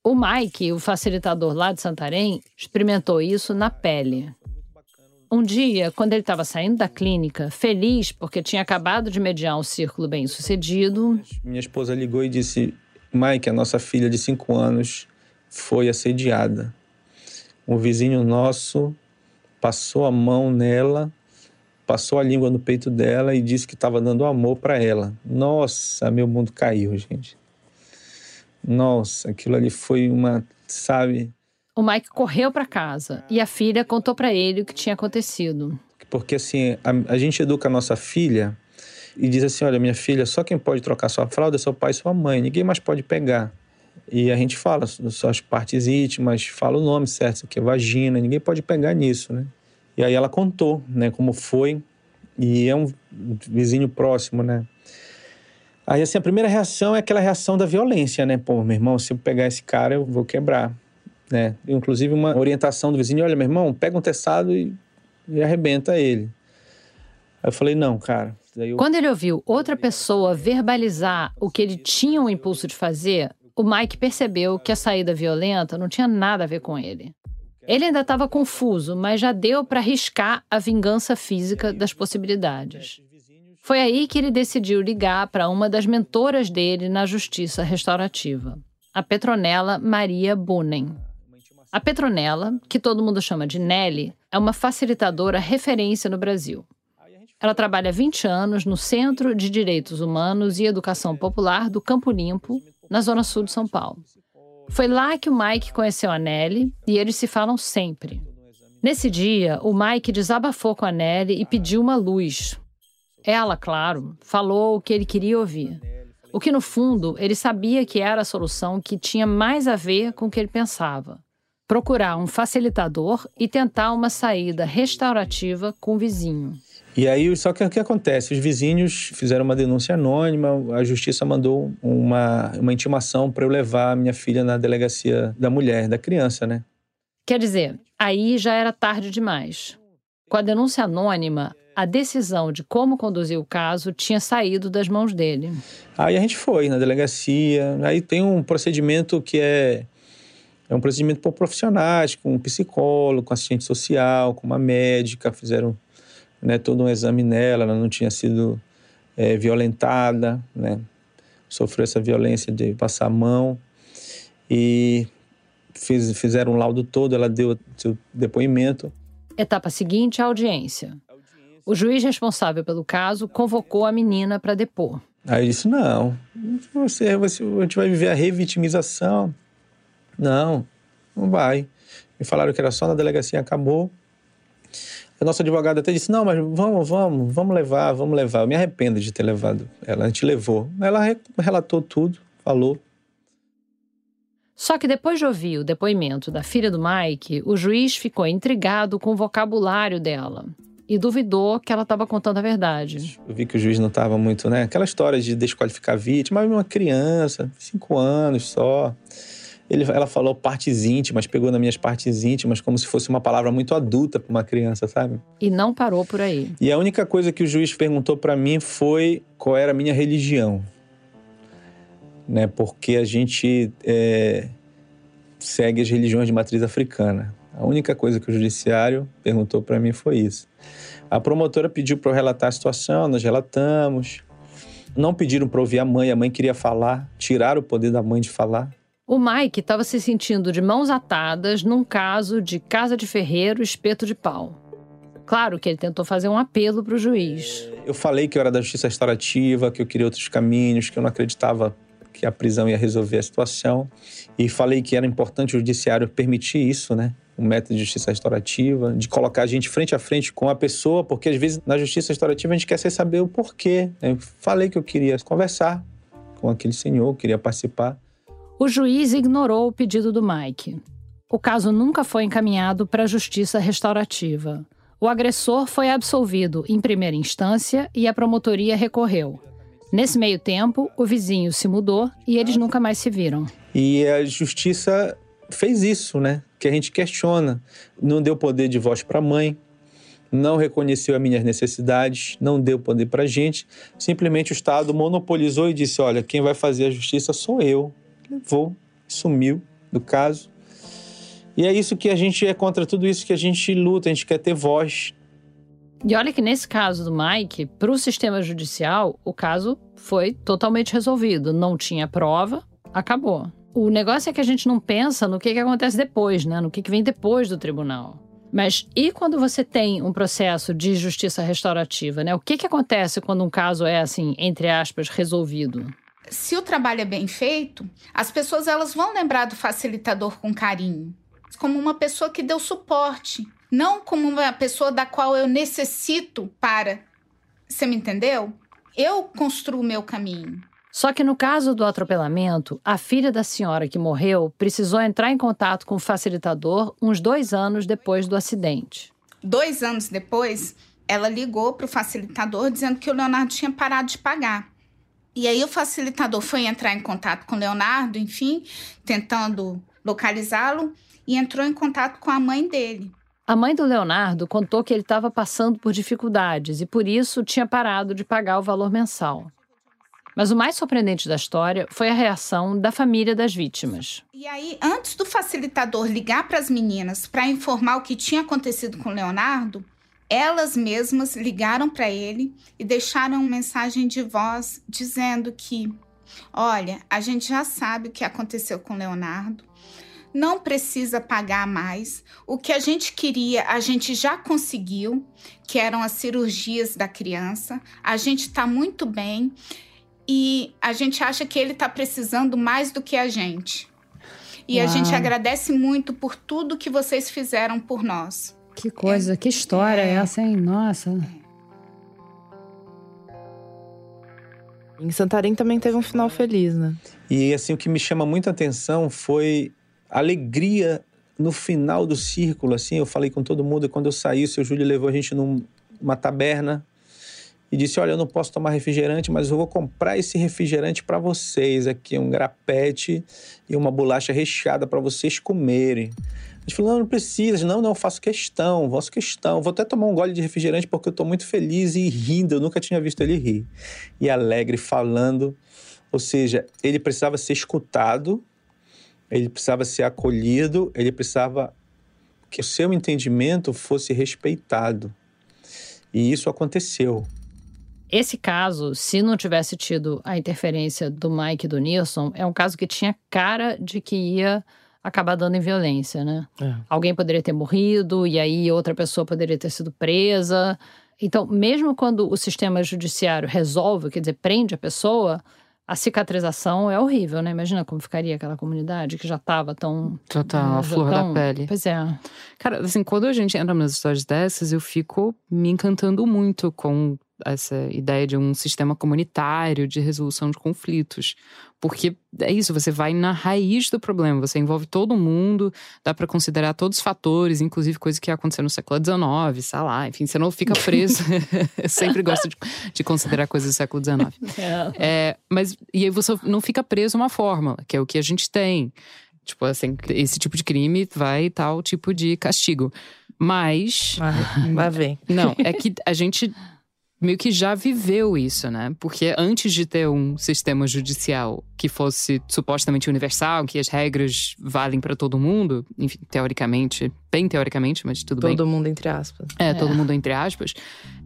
O Mike, o facilitador lá de Santarém, experimentou isso na pele. Um dia, quando ele estava saindo da clínica, feliz porque tinha acabado de mediar um círculo bem sucedido. Minha esposa ligou e disse: Mike, a nossa filha de 5 anos foi assediada. Um vizinho nosso passou a mão nela, passou a língua no peito dela e disse que estava dando amor para ela. Nossa, meu mundo caiu, gente. Nossa, aquilo ali foi uma, sabe? O Mike correu para casa e a filha contou para ele o que tinha acontecido. Porque assim, a, a, gente educa a nossa filha e diz assim: olha, minha filha, só quem pode trocar sua fralda é seu pai e sua mãe, ninguém mais pode pegar. E a gente fala suas partes íntimas, fala o nome certo, isso aqui é vagina, ninguém pode pegar nisso, né? E aí ela contou, né, como foi, e é um vizinho próximo, né? Aí, assim, a primeira reação é aquela reação da violência, né? Pô, meu irmão, se eu pegar esse cara, eu vou quebrar, né? Inclusive, uma orientação do vizinho: olha, meu irmão, pega um testado e, e arrebenta ele. Aí eu falei: não, cara. Eu... Quando ele ouviu outra pessoa verbalizar o que ele tinha o impulso de fazer, o Mike percebeu que a saída violenta não tinha nada a ver com ele. Ele ainda estava confuso, mas já deu para arriscar a vingança física das possibilidades. Foi aí que ele decidiu ligar para uma das mentoras dele na justiça restaurativa, a Petronella Maria Bunen. A Petronella, que todo mundo chama de Nelly, é uma facilitadora referência no Brasil. Ela trabalha há 20 anos no Centro de Direitos Humanos e Educação Popular do Campo Limpo, na Zona Sul de São Paulo. Foi lá que o Mike conheceu a Nelly e eles se falam sempre. Nesse dia, o Mike desabafou com a Nelly e pediu uma luz, ela, claro, falou o que ele queria ouvir. O que, no fundo, ele sabia que era a solução que tinha mais a ver com o que ele pensava. Procurar um facilitador e tentar uma saída restaurativa com o vizinho. E aí, só que o que acontece? Os vizinhos fizeram uma denúncia anônima, a justiça mandou uma, uma intimação para eu levar a minha filha na delegacia da mulher, da criança, né? Quer dizer, aí já era tarde demais. Com a denúncia anônima, a decisão de como conduzir o caso tinha saído das mãos dele. Aí a gente foi na delegacia, aí tem um procedimento que é é um procedimento por profissionais, com um psicólogo, com assistente social, com uma médica, fizeram né, todo um exame nela, ela não tinha sido é, violentada, né, sofreu essa violência de passar a mão e fiz, fizeram um laudo todo, ela deu seu depoimento. Etapa seguinte, a audiência. O juiz responsável pelo caso convocou a menina para depor. Aí disse: não, você, você, a gente vai viver a revitimização. Não, não vai. Me falaram que era só na delegacia, acabou. A nossa advogada até disse: não, mas vamos, vamos, vamos levar, vamos levar. Eu me arrependo de ter levado ela. A gente levou. Ela relatou tudo, falou. Só que depois de ouvir o depoimento da filha do Mike, o juiz ficou intrigado com o vocabulário dela e duvidou que ela estava contando a verdade. Eu vi que o juiz não estava muito, né? Aquela história de desqualificar a vítima, mas uma criança, cinco anos só. Ele, ela falou partes íntimas, pegou nas minhas partes íntimas como se fosse uma palavra muito adulta para uma criança, sabe? E não parou por aí. E a única coisa que o juiz perguntou para mim foi qual era a minha religião, né? Porque a gente é, segue as religiões de matriz africana. A única coisa que o judiciário perguntou para mim foi isso. A promotora pediu para eu relatar a situação, nós relatamos. Não pediram para ouvir a mãe, a mãe queria falar, tirar o poder da mãe de falar. O Mike estava se sentindo de mãos atadas num caso de casa de ferreiro espeto de pau. Claro que ele tentou fazer um apelo para o juiz. Eu falei que eu era da justiça restaurativa, que eu queria outros caminhos, que eu não acreditava que a prisão ia resolver a situação. E falei que era importante o judiciário permitir isso, né? Um método de justiça restaurativa, de colocar a gente frente a frente com a pessoa, porque às vezes na justiça restaurativa a gente quer saber o porquê. Eu falei que eu queria conversar com aquele senhor, queria participar. O juiz ignorou o pedido do Mike. O caso nunca foi encaminhado para a justiça restaurativa. O agressor foi absolvido em primeira instância e a promotoria recorreu. Nesse meio tempo, o vizinho se mudou e eles nunca mais se viram. E a justiça fez isso, né? Que a gente questiona. Não deu poder de voz para a mãe, não reconheceu as minhas necessidades, não deu poder para a gente. Simplesmente o Estado monopolizou e disse: olha, quem vai fazer a justiça sou eu levou, sumiu do caso. E é isso que a gente é contra tudo isso que a gente luta, a gente quer ter voz. E olha que nesse caso do Mike, para o sistema judicial, o caso foi totalmente resolvido. Não tinha prova, acabou. O negócio é que a gente não pensa no que, que acontece depois, né? No que, que vem depois do tribunal. Mas e quando você tem um processo de justiça restaurativa, né? O que, que acontece quando um caso é, assim, entre aspas, resolvido? se o trabalho é bem feito, as pessoas elas vão lembrar do facilitador com carinho, como uma pessoa que deu suporte, não como uma pessoa da qual eu necessito para. Você me entendeu? Eu construo o meu caminho. Só que no caso do atropelamento, a filha da senhora que morreu precisou entrar em contato com o facilitador uns dois anos depois do acidente. Dois anos depois, ela ligou para o facilitador dizendo que o Leonardo tinha parado de pagar. E aí o facilitador foi entrar em contato com o Leonardo, enfim, tentando localizá-lo, e entrou em contato com a mãe dele. A mãe do Leonardo contou que ele estava passando por dificuldades e por isso tinha parado de pagar o valor mensal. Mas o mais surpreendente da história foi a reação da família das vítimas. E aí, antes do facilitador ligar para as meninas para informar o que tinha acontecido com Leonardo, elas mesmas ligaram para ele e deixaram uma mensagem de voz dizendo que, olha, a gente já sabe o que aconteceu com Leonardo, não precisa pagar mais. O que a gente queria, a gente já conseguiu, que eram as cirurgias da criança. A gente está muito bem e a gente acha que ele está precisando mais do que a gente. E Uau. a gente agradece muito por tudo que vocês fizeram por nós. Que coisa, é, que história é essa, hein? Nossa. Em Santarém também teve um final feliz, né? E assim, o que me chama muita atenção foi a alegria no final do círculo, assim, eu falei com todo mundo, e quando eu saí, o seu Júlio levou a gente numa taberna e disse: Olha, eu não posso tomar refrigerante, mas eu vou comprar esse refrigerante para vocês aqui, um grapete e uma bolacha recheada para vocês comerem. A gente falou, não, não precisa. Não, não, faço questão, faço questão. Vou até tomar um gole de refrigerante porque eu estou muito feliz e rindo. Eu nunca tinha visto ele rir. E alegre, falando. Ou seja, ele precisava ser escutado, ele precisava ser acolhido, ele precisava que o seu entendimento fosse respeitado. E isso aconteceu. Esse caso, se não tivesse tido a interferência do Mike e do Nilson, é um caso que tinha cara de que ia acabar dando em violência, né? É. Alguém poderia ter morrido e aí outra pessoa poderia ter sido presa. Então, mesmo quando o sistema judiciário resolve, quer dizer, prende a pessoa, a cicatrização é horrível, né? Imagina como ficaria aquela comunidade que já estava tão. Já tá a flor tão... da pele. Pois é. Cara, assim, quando a gente entra nas histórias dessas, eu fico me encantando muito com essa ideia de um sistema comunitário de resolução de conflitos. Porque é isso, você vai na raiz do problema, você envolve todo mundo, dá para considerar todos os fatores, inclusive coisas que aconteceram no século XIX, sei lá, enfim, você não fica preso. Eu sempre gosto de, de, considerar coisas do século XIX. É. É, mas, e aí você não fica preso a uma fórmula, que é o que a gente tem. Tipo assim, esse tipo de crime vai tal tipo de castigo. Mas. Vai ver. Não, é que a gente meio que já viveu isso, né? Porque antes de ter um sistema judicial que fosse supostamente universal, que as regras valem para todo mundo, enfim, teoricamente, bem teoricamente, mas tudo todo bem. Todo mundo entre aspas. É, é, todo mundo entre aspas.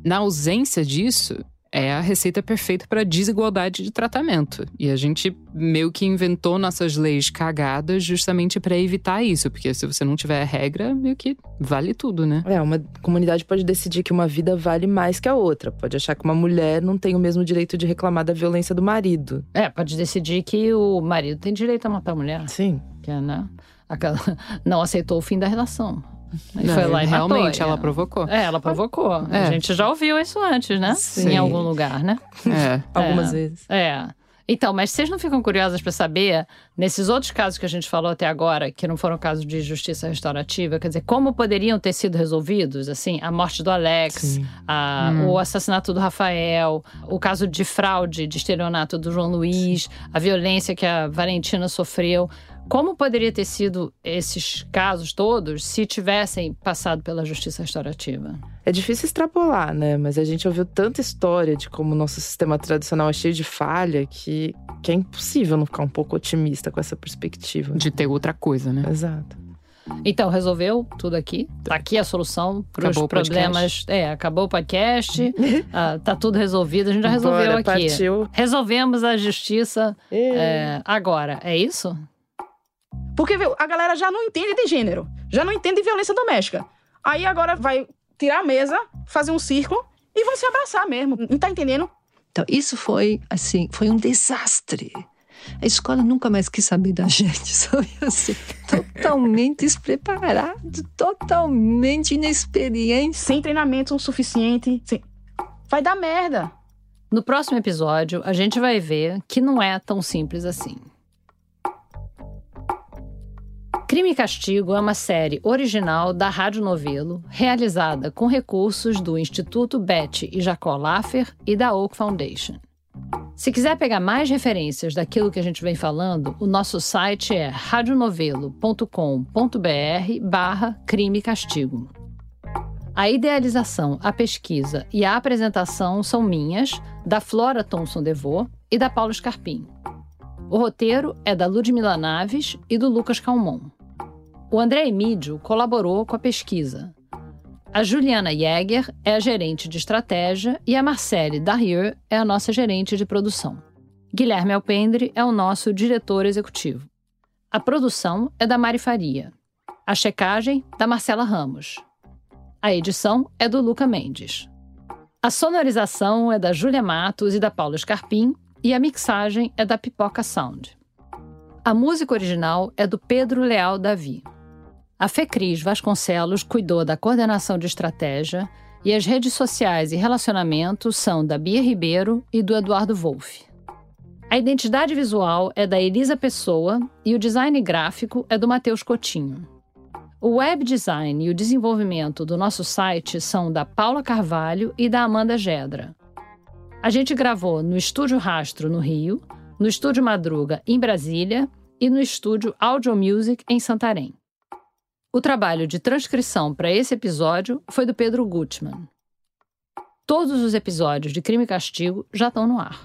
Na ausência disso, é a receita perfeita para desigualdade de tratamento. E a gente meio que inventou nossas leis cagadas justamente para evitar isso, porque se você não tiver regra, meio que vale tudo, né? É, uma comunidade pode decidir que uma vida vale mais que a outra. Pode achar que uma mulher não tem o mesmo direito de reclamar da violência do marido. É, pode decidir que o marido tem direito a matar a mulher. Sim. Que é, né? Aquela, não aceitou o fim da relação. Não, foi lá e realmente matou, ela é. provocou. É, ela provocou. É. A gente já ouviu isso antes, né? Sim. Em algum lugar, né? É. Algumas vezes. É. Então, mas vocês não ficam curiosas para saber, nesses outros casos que a gente falou até agora, que não foram casos de justiça restaurativa, quer dizer, como poderiam ter sido resolvidos? Assim, a morte do Alex, a, hum. o assassinato do Rafael, o caso de fraude, de estelionato do João Luiz, a violência que a Valentina sofreu. Como poderia ter sido esses casos todos se tivessem passado pela justiça restaurativa? É difícil extrapolar, né? Mas a gente ouviu tanta história de como o nosso sistema tradicional é cheio de falha que, que é impossível não ficar um pouco otimista com essa perspectiva. De ter outra coisa, né? Exato. Então, resolveu tudo aqui. Tá aqui a solução para os problemas. É, acabou o podcast. ah, tá tudo resolvido. A gente já resolveu Bora, aqui. Partiu. Resolvemos a justiça é, agora. É isso? Porque viu, a galera já não entende de gênero, já não entende de violência doméstica. Aí agora vai tirar a mesa, fazer um círculo e vão se abraçar mesmo. Não tá entendendo? Então, isso foi, assim, foi um desastre. A escola nunca mais quis saber da gente, sabe? Assim, totalmente despreparado, totalmente inexperiente. Sem treinamento suficiente. Sem... Vai dar merda. No próximo episódio, a gente vai ver que não é tão simples assim. Crime e Castigo é uma série original da Rádio Novelo, realizada com recursos do Instituto Betty e Jacó Laffer e da Oak Foundation. Se quiser pegar mais referências daquilo que a gente vem falando, o nosso site é radionovelo.com.br barra crime e castigo. A idealização, a pesquisa e a apresentação são minhas, da Flora Thomson Devô e da Paula Scarpim. O roteiro é da Ludmila Naves e do Lucas Calmon. O André Emídio colaborou com a pesquisa. A Juliana Jäger é a gerente de estratégia e a Marcele Darrieux é a nossa gerente de produção. Guilherme Alpendre é o nosso diretor executivo. A produção é da Mari Faria. A checagem, da Marcela Ramos. A edição é do Luca Mendes. A sonorização é da Júlia Matos e da Paula Scarpim e a mixagem é da Pipoca Sound. A música original é do Pedro Leal Davi. A Fecris Vasconcelos cuidou da coordenação de estratégia e as redes sociais e relacionamentos são da Bia Ribeiro e do Eduardo Wolff. A identidade visual é da Elisa Pessoa e o design gráfico é do Matheus Cotinho. O web design e o desenvolvimento do nosso site são da Paula Carvalho e da Amanda Gedra. A gente gravou no Estúdio Rastro, no Rio, no Estúdio Madruga, em Brasília, e no Estúdio Audio Music, em Santarém. O trabalho de transcrição para esse episódio foi do Pedro Gutmann. Todos os episódios de Crime e Castigo já estão no ar.